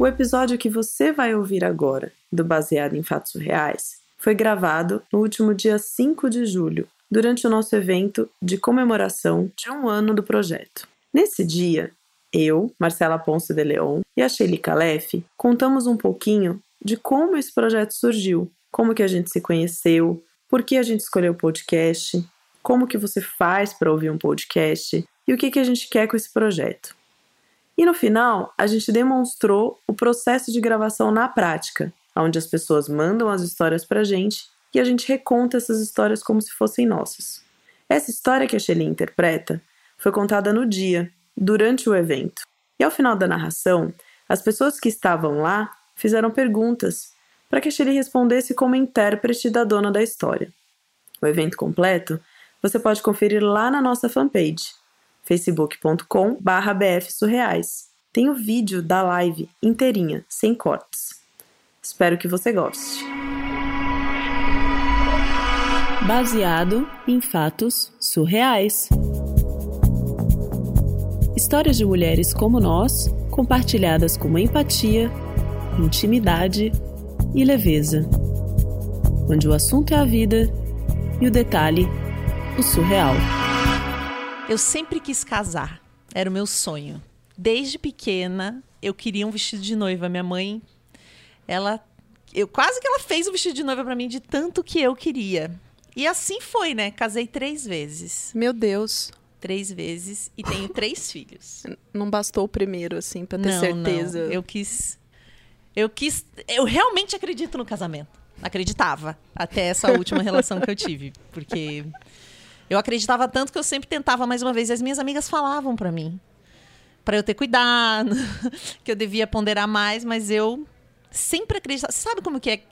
O episódio que você vai ouvir agora, do Baseado em Fatos Reais, foi gravado no último dia 5 de julho, durante o nosso evento de comemoração de um ano do projeto. Nesse dia, eu, Marcela Ponce de Leon e a Shelly Calef contamos um pouquinho de como esse projeto surgiu, como que a gente se conheceu, por que a gente escolheu o podcast, como que você faz para ouvir um podcast e o que, que a gente quer com esse projeto. E no final, a gente demonstrou o processo de gravação na prática, onde as pessoas mandam as histórias para a gente e a gente reconta essas histórias como se fossem nossas. Essa história que a Shelly interpreta foi contada no dia, durante o evento. E ao final da narração, as pessoas que estavam lá fizeram perguntas para que a Shelly respondesse como intérprete da dona da história. O evento completo você pode conferir lá na nossa fanpage, facebook.com bfsurreais. Tem o vídeo da live inteirinha, sem cortes. Espero que você goste. Baseado em fatos surreais. Histórias de mulheres como nós, compartilhadas com empatia, intimidade e leveza. Onde o assunto é a vida e o detalhe, o surreal. Eu sempre quis casar, era o meu sonho. Desde pequena, eu queria um vestido de noiva. Minha mãe, ela. Eu, quase que ela fez o vestido de noiva para mim de tanto que eu queria. E assim foi, né? Casei três vezes. Meu Deus três vezes e tenho três filhos. Não bastou o primeiro, assim, pra ter não, certeza. Não. Eu quis. Eu quis. Eu realmente acredito no casamento. Acreditava. Até essa última relação que eu tive. Porque eu acreditava tanto que eu sempre tentava mais uma vez. E as minhas amigas falavam para mim. para eu ter cuidado, que eu devia ponderar mais, mas eu sempre acreditava. Sabe como que é?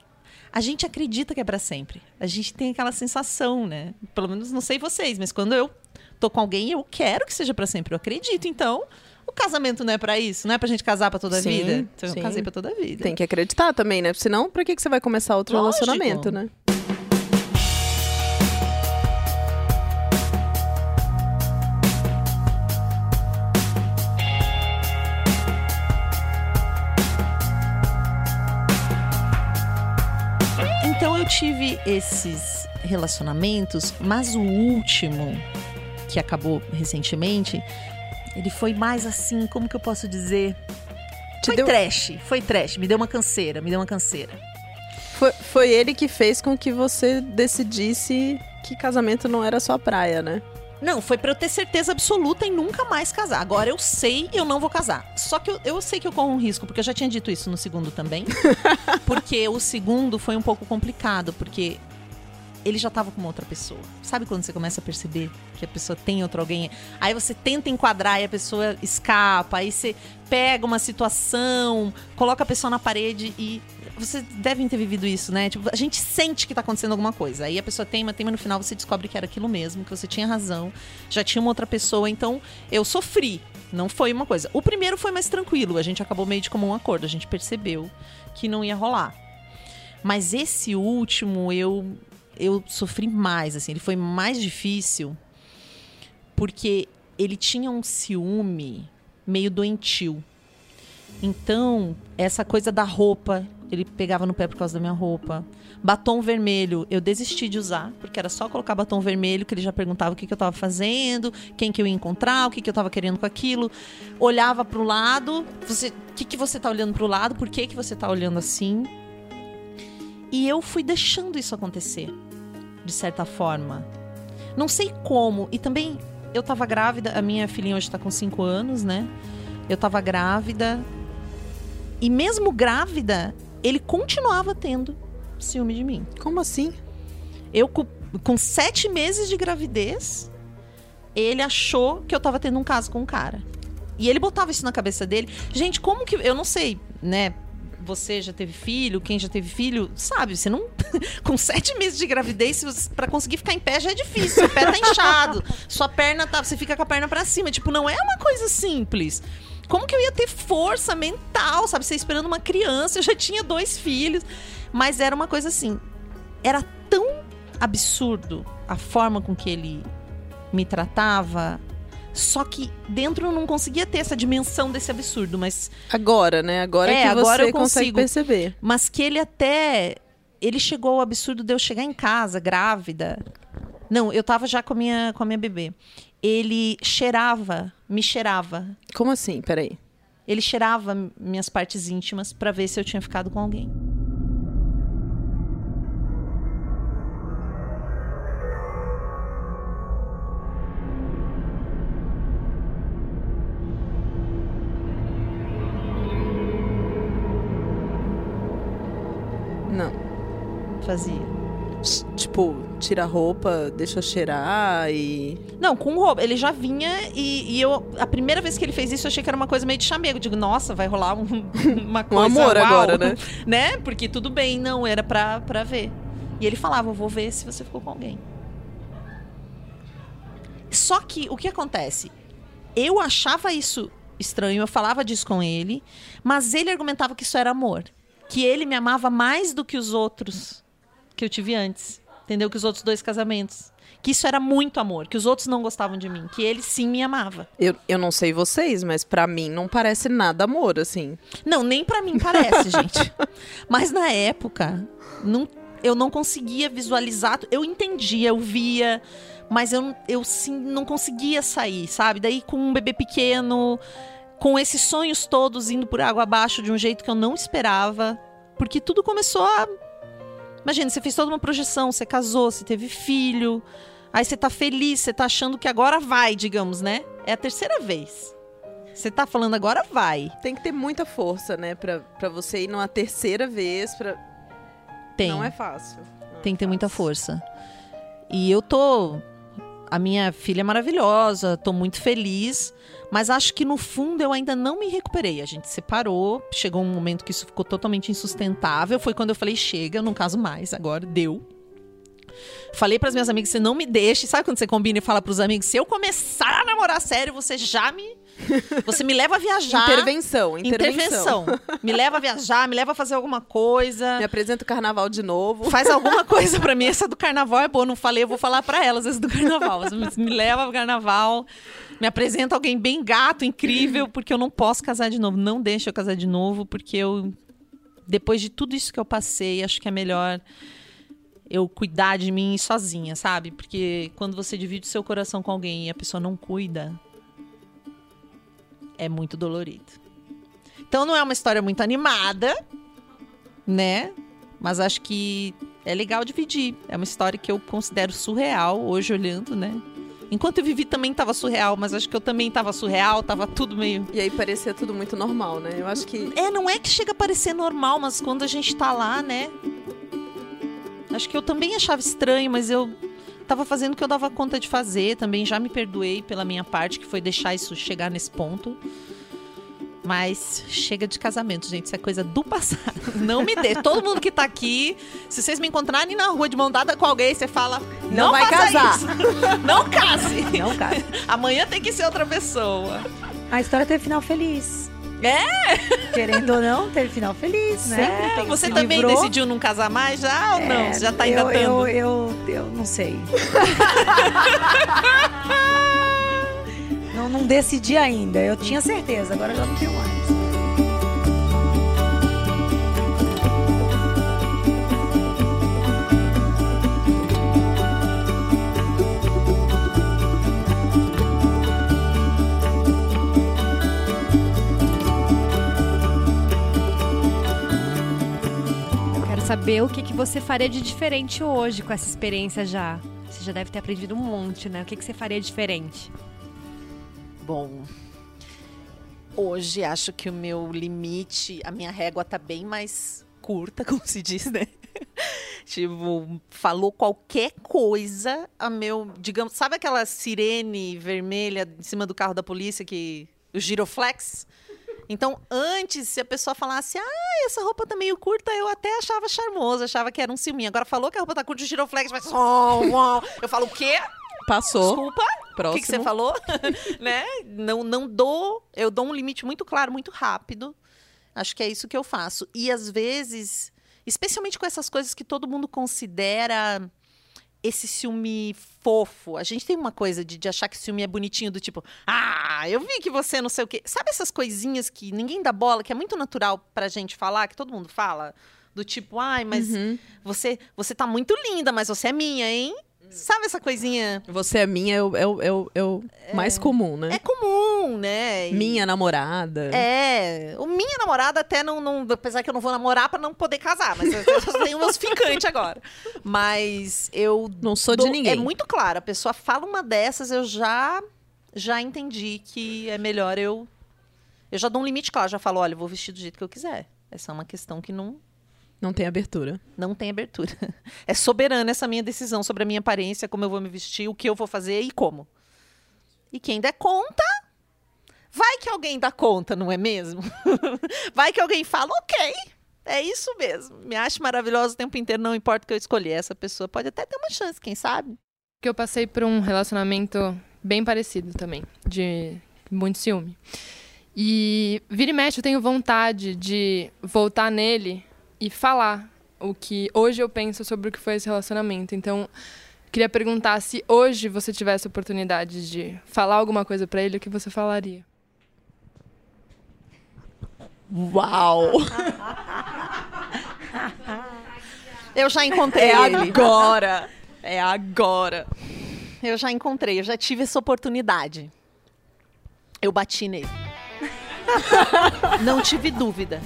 A gente acredita que é para sempre. A gente tem aquela sensação, né? Pelo menos não sei vocês, mas quando eu tô com alguém, eu quero que seja para sempre. Eu acredito. Então, o casamento não é para isso, não é pra gente casar para toda a vida. Então, sim. eu casei para toda a vida. Tem que acreditar também, né? Senão, pra que, que você vai começar outro Lógico. relacionamento, né? Tive esses relacionamentos, mas o último que acabou recentemente, ele foi mais assim, como que eu posso dizer? Te foi deu... trash, foi trash, me deu uma canseira, me deu uma canseira. Foi, foi ele que fez com que você decidisse que casamento não era sua praia, né? Não, foi para eu ter certeza absoluta em nunca mais casar. Agora eu sei eu não vou casar. Só que eu, eu sei que eu corro um risco, porque eu já tinha dito isso no segundo também. porque o segundo foi um pouco complicado, porque ele já estava com uma outra pessoa. Sabe quando você começa a perceber que a pessoa tem outro alguém? Aí você tenta enquadrar e a pessoa escapa, aí você pega uma situação, coloca a pessoa na parede e vocês devem ter vivido isso, né? Tipo, a gente sente que tá acontecendo alguma coisa. Aí a pessoa teima, teima, no final você descobre que era aquilo mesmo, que você tinha razão, já tinha uma outra pessoa. Então, eu sofri. Não foi uma coisa. O primeiro foi mais tranquilo, a gente acabou meio de comum acordo, a gente percebeu que não ia rolar. Mas esse último, eu eu sofri mais, assim, ele foi mais difícil porque ele tinha um ciúme meio doentio. Então, essa coisa da roupa, ele pegava no pé por causa da minha roupa. Batom vermelho, eu desisti de usar, porque era só colocar batom vermelho, que ele já perguntava o que, que eu estava fazendo, quem que eu ia encontrar, o que, que eu estava querendo com aquilo. Olhava para o lado, você, o que, que você está olhando para o lado, por que, que você está olhando assim? E eu fui deixando isso acontecer de certa forma. Não sei como. E também eu tava grávida, a minha filhinha hoje tá com 5 anos, né? Eu tava grávida. E mesmo grávida, ele continuava tendo ciúme de mim. Como assim? Eu, com, com sete meses de gravidez, ele achou que eu tava tendo um caso com um cara. E ele botava isso na cabeça dele. Gente, como que. Eu não sei, né? você já teve filho, quem já teve filho, sabe, você não. com sete meses de gravidez, para conseguir ficar em pé já é difícil. O pé tá inchado, sua perna tá. Você fica com a perna para cima. Tipo, não é uma coisa simples. Como que eu ia ter força mental, sabe? Você esperando uma criança, eu já tinha dois filhos. Mas era uma coisa assim. Era tão absurdo a forma com que ele me tratava, Só que dentro eu não conseguia ter essa dimensão desse absurdo, mas Agora, né? Agora É, que você agora eu consegue perceber. mas que ele até ele chegou ao absurdo de eu chegar em casa grávida. Não, eu tava já com a minha com a minha bebê. Ele cheirava, me cheirava. Como assim? Peraí. Ele cheirava minhas partes íntimas pra ver se eu tinha ficado com alguém. Não. Fazia. Tipo, tira a roupa, deixa cheirar e. Não, com roupa. Ele já vinha e, e eu. A primeira vez que ele fez isso, eu achei que era uma coisa meio de chamego. Eu Digo, nossa, vai rolar um, uma Um coisa. amor uau, agora, né? né? Porque tudo bem, não, era pra, pra ver. E ele falava, eu vou ver se você ficou com alguém. Só que o que acontece? Eu achava isso estranho, eu falava disso com ele, mas ele argumentava que isso era amor. Que ele me amava mais do que os outros que eu tive antes. Entendeu? Que os outros dois casamentos. Que isso era muito amor, que os outros não gostavam de mim, que ele sim me amava. Eu, eu não sei vocês, mas pra mim não parece nada amor, assim. Não, nem pra mim parece, gente. Mas na época, não, eu não conseguia visualizar. Eu entendia, eu via, mas eu, eu sim não conseguia sair, sabe? Daí com um bebê pequeno, com esses sonhos todos indo por água abaixo de um jeito que eu não esperava. Porque tudo começou a. Imagina, você fez toda uma projeção, você casou, você teve filho. Aí você tá feliz, você tá achando que agora vai, digamos, né? É a terceira vez. Você tá falando agora vai. Tem que ter muita força, né? Pra, pra você ir numa terceira vez. Pra... Tem. Não é fácil. Não Tem é que ter muita fácil. força. E eu tô. A minha filha é maravilhosa, tô muito feliz. Mas acho que no fundo eu ainda não me recuperei. A gente separou, chegou um momento que isso ficou totalmente insustentável. Foi quando eu falei: chega, eu não caso mais, agora deu. Falei pras minhas amigas: você não me deixe. Sabe quando você combina e fala pros amigos: se eu começar a namorar sério, você já me. Você me leva a viajar. Intervenção, intervenção. Intervenção. Me leva a viajar, me leva a fazer alguma coisa. Me apresenta o carnaval de novo. Faz alguma coisa pra mim. Essa do carnaval é boa. Não falei, eu vou falar pra elas essa do carnaval. Me- Me leva pro carnaval. Me apresenta alguém bem gato, incrível, porque eu não posso casar de novo. Não deixa eu casar de novo, porque eu. Depois de tudo isso que eu passei, acho que é melhor eu cuidar de mim sozinha, sabe? Porque quando você divide seu coração com alguém e a pessoa não cuida, é muito dolorido. Então não é uma história muito animada, né? Mas acho que é legal dividir. É uma história que eu considero surreal hoje olhando, né? Enquanto eu vivi também tava surreal, mas acho que eu também tava surreal, tava tudo meio. E aí parecia tudo muito normal, né? Eu acho que. É, não é que chega a parecer normal, mas quando a gente tá lá, né? Acho que eu também achava estranho, mas eu tava fazendo o que eu dava conta de fazer. Também já me perdoei pela minha parte, que foi deixar isso chegar nesse ponto. Mas chega de casamento, gente. Isso é coisa do passado. Não me dê. Todo mundo que tá aqui, se vocês me encontrarem na rua de mão dada com alguém, você fala: Não, Não vai casar." isso." Não case. Não, cara. Amanhã tem que ser outra pessoa. A história teve final feliz. É? Querendo ou não, teve final feliz, né? É, Tem- você também livrou. decidiu não casar mais já ou não? É, Você já tá eu, engatando? eu, eu, eu não sei. não, não decidi ainda. Eu tinha certeza, agora já não tenho mais. Saber o que, que você faria de diferente hoje com essa experiência já. Você já deve ter aprendido um monte, né? O que, que você faria diferente? Bom, hoje acho que o meu limite, a minha régua tá bem mais curta, como se diz, né? tipo, falou qualquer coisa, a meu, digamos, sabe aquela sirene vermelha em cima do carro da polícia que o giroflex? Então, antes, se a pessoa falasse, ah, essa roupa tá meio curta, eu até achava charmoso, achava que era um ciúminho. Agora falou que a roupa tá curta, o giroflex vai. Eu falo, o quê? Passou. Desculpa. O Próximo. que, que você falou? né? Não, não dou. Eu dou um limite muito claro, muito rápido. Acho que é isso que eu faço. E às vezes, especialmente com essas coisas que todo mundo considera esse ciúme fofo. A gente tem uma coisa de, de achar que ciúme é bonitinho, do tipo, ah, eu vi que você não sei o quê. Sabe essas coisinhas que ninguém dá bola, que é muito natural pra gente falar, que todo mundo fala? Do tipo, ai, mas Uhum. você, você tá muito linda, mas você é minha, hein? Sabe essa coisinha? Você é minha, é o, é o, é mais comum, né? É comum, né? E- Minha namorada. É, o minha namorada até não, não- apesar que eu não vou namorar pra não poder casar, mas eu, eu tenho meus ficantes agora. Mas eu Não sou de dou- ninguém. É muito claro, a pessoa fala uma dessas, eu já já entendi que é melhor eu eu já dou um limite claro, já falo, olha, eu vou vestir do jeito que eu quiser. Essa é uma questão que não Não tem abertura. não tem abertura. É soberana essa minha decisão sobre a minha aparência, como eu vou me vestir, o que eu vou fazer e como. E quem der conta, vai que alguém dá conta, não é mesmo? Vai que alguém fala, ok, é isso mesmo. Me acho maravilhosa o tempo inteiro, não importa o que eu escolher. Essa pessoa pode até ter uma chance, quem sabe? que eu passei por um relacionamento bem parecido também, de muito ciúme. E vira e mexe eu tenho vontade de voltar nele e falar o que hoje eu penso sobre o que foi esse relacionamento. Então, queria perguntar se hoje você tivesse a oportunidade de falar alguma coisa pra ele, o que você falaria? Uau! Eu já encontrei É ele. agora! É agora! Eu já encontrei, eu já tive essa oportunidade. Eu bati nele. Não tive dúvida.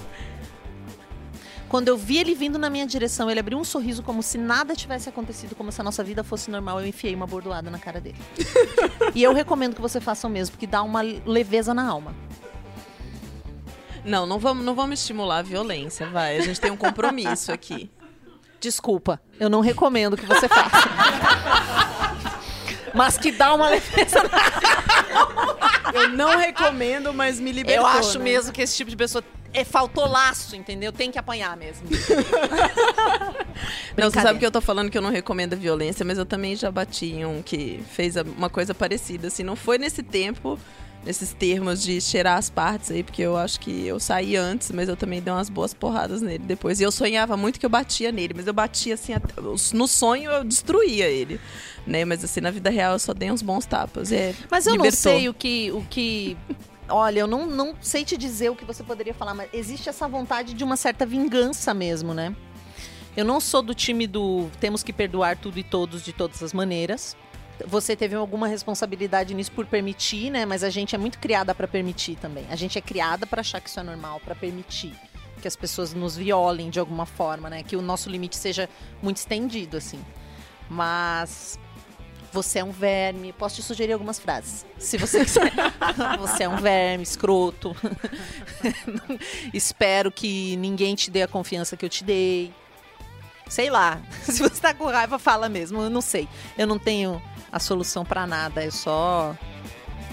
Quando eu vi ele vindo na minha direção, ele abriu um sorriso como se nada tivesse acontecido, como se a nossa vida fosse normal. Eu enfiei uma bordoada na cara dele. e eu recomendo que você faça o mesmo, porque dá uma leveza na alma. Não, não vamos, não vamos estimular a violência, vai. A gente tem um compromisso aqui. Desculpa, eu não recomendo que você faça. Mas que dá uma leveza na Eu não recomendo, mas me libertou. Eu acho né? mesmo que esse tipo de pessoa é, faltou laço, entendeu? Tem que apanhar mesmo. Não, você sabe que eu tô falando que eu não recomendo a violência, mas eu também já bati em um que fez uma coisa parecida. Assim, não foi nesse tempo, nesses termos de cheirar as partes aí, porque eu acho que eu saí antes, mas eu também dei umas boas porradas nele depois. E eu sonhava muito que eu batia nele, mas eu batia assim, até- no sonho eu destruía ele. Né? Mas assim, na vida real eu só dei uns bons tapas. É, Mas eu não libertou. sei o que. O que... Olha, eu não, não sei te dizer o que você poderia falar, mas existe essa vontade de uma certa vingança mesmo, né? Eu não sou do time do temos que perdoar tudo e todos de todas as maneiras. Você teve alguma responsabilidade nisso por permitir, né? Mas a gente é muito criada pra permitir também. A gente é criada pra achar que isso é normal, pra permitir que as pessoas nos violem de alguma forma, né? Que o nosso limite seja muito estendido, assim. Mas você é um verme. Posso te sugerir algumas frases, se você quiser. você é um verme, escroto. Espero que ninguém te dê a confiança que eu te dei. Sei lá. Se você tá com raiva, fala mesmo. Eu não sei. Eu não tenho a solução pra nada. É só.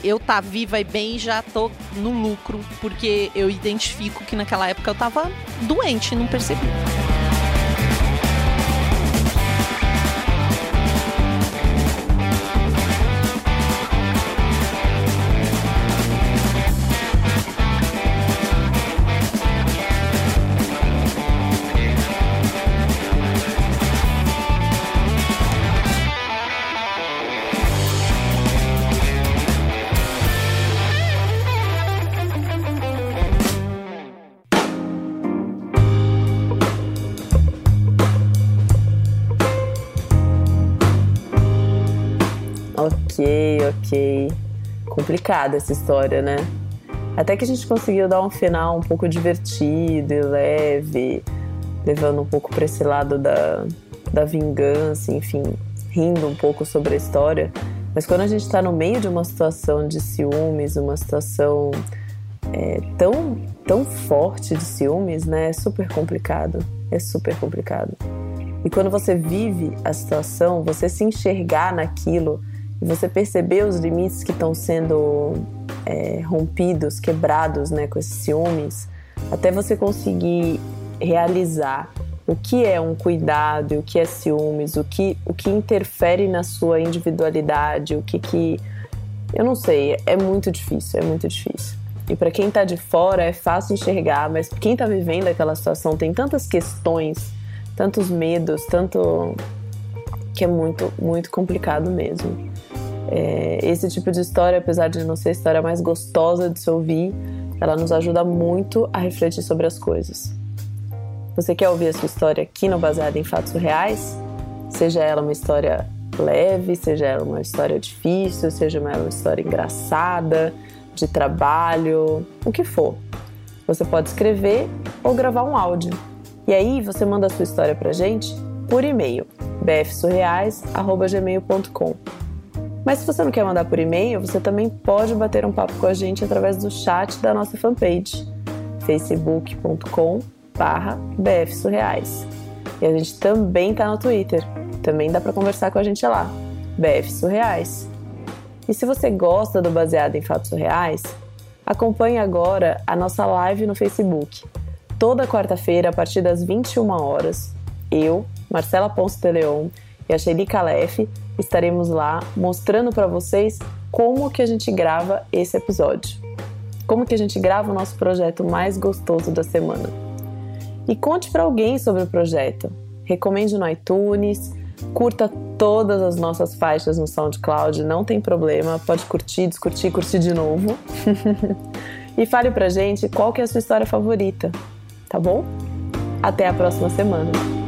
Eu tá viva e bem já tô no lucro, porque eu identifico que naquela época eu tava doente e não percebi. Ok, ok. Complicada essa história, né? Até que a gente conseguiu dar um final um pouco divertido e leve, levando um pouco para esse lado da, da vingança, enfim, rindo um pouco sobre a história. Mas quando a gente está no meio de uma situação de ciúmes, uma situação é, tão, tão forte de ciúmes, né? É super complicado. É super complicado. E quando você vive a situação, você se enxergar naquilo e você perceber os limites que estão sendo é, rompidos, quebrados né, com esses ciúmes, até você conseguir realizar o que é um cuidado, o que é ciúmes, o que, o que interfere na sua individualidade, o que que. Eu não sei, é muito difícil, é muito difícil. E para quem tá de fora é fácil enxergar, mas quem tá vivendo aquela situação tem tantas questões, tantos medos, tanto que é muito, muito complicado mesmo. É, esse tipo de história, apesar de não ser a história mais gostosa de se ouvir, ela nos ajuda muito a refletir sobre as coisas. Você quer ouvir a sua história aqui no Baseado em Fatos Reais? Seja ela uma história leve, seja ela uma história difícil, seja ela uma história engraçada, de trabalho, o que for. Você pode escrever ou gravar um áudio. E aí você manda a sua história pra gente por e-mail, bfsurreais.gmail.com. Mas se você não quer mandar por e-mail, você também pode bater um papo com a gente através do chat da nossa fanpage, facebook.com bfsurreais. E a gente também tá no Twitter, também dá para conversar com a gente lá, BF Surreais. E se você gosta do Baseado em Fatos Surreais, acompanhe agora a nossa live no Facebook. Toda quarta-feira, a partir das 21 horas, eu, Marcela Ponce de Leon e a Shelly Calef estaremos lá mostrando para vocês como que a gente grava esse episódio. Como que a gente grava o nosso projeto mais gostoso da semana. E conte para alguém sobre o projeto. Recomende no iTunes, curta todas as nossas faixas no SoundCloud, não tem problema, pode curtir, discutir, curtir de novo. e fale pra gente qual que é a sua história favorita, tá bom? Até a próxima semana.